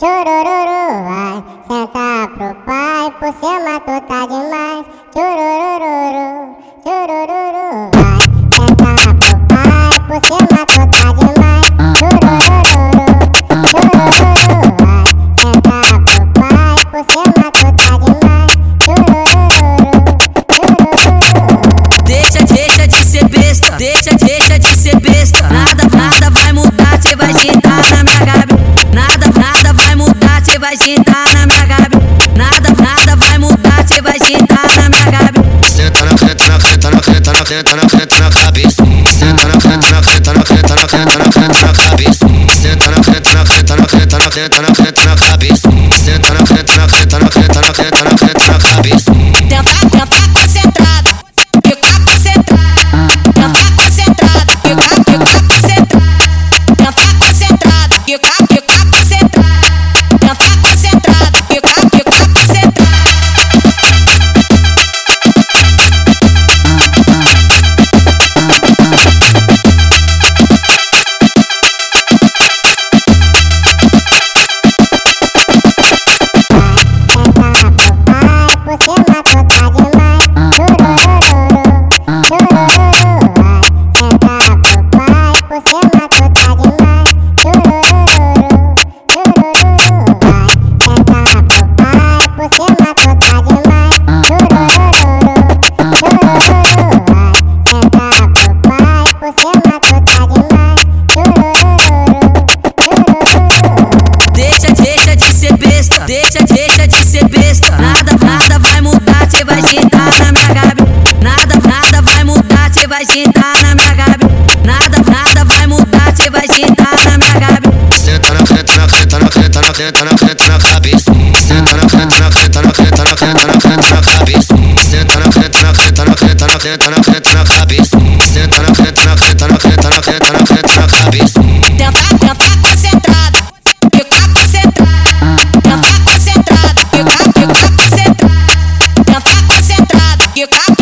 Churururu vai, senta pro pai, por você matou tá demais. Churururu, churururu vai, senta pro pai, por você matou tá demais. Churururu, churururu vai, senta pro pai, por você matou tá demais. Churururu, churururu. Deixa, deixa de ser besta, deixa de vai sentar na minha gabi. Nada, nada vai mudar, cê vai sentar na minha gabi. Senta na reta, na reta, na reta, na reta, na reta, na cabeça. Deixa, deixa de ser besta. Nada, nada vai mudar, cê vai sentar na minha gabi. Nada, nada vai mudar, cê vai sentar na minha gabi. Nada, nada vai mudar, cê vai sentar na minha gabi. Senta na na na na na porque cada